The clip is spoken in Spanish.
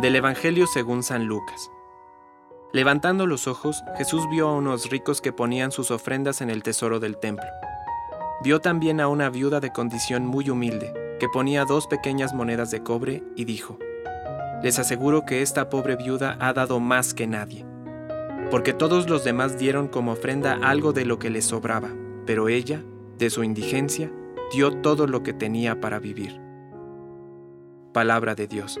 Del Evangelio según San Lucas. Levantando los ojos, Jesús vio a unos ricos que ponían sus ofrendas en el tesoro del templo. Vio también a una viuda de condición muy humilde, que ponía dos pequeñas monedas de cobre, y dijo, Les aseguro que esta pobre viuda ha dado más que nadie, porque todos los demás dieron como ofrenda algo de lo que les sobraba, pero ella, de su indigencia, dio todo lo que tenía para vivir. Palabra de Dios.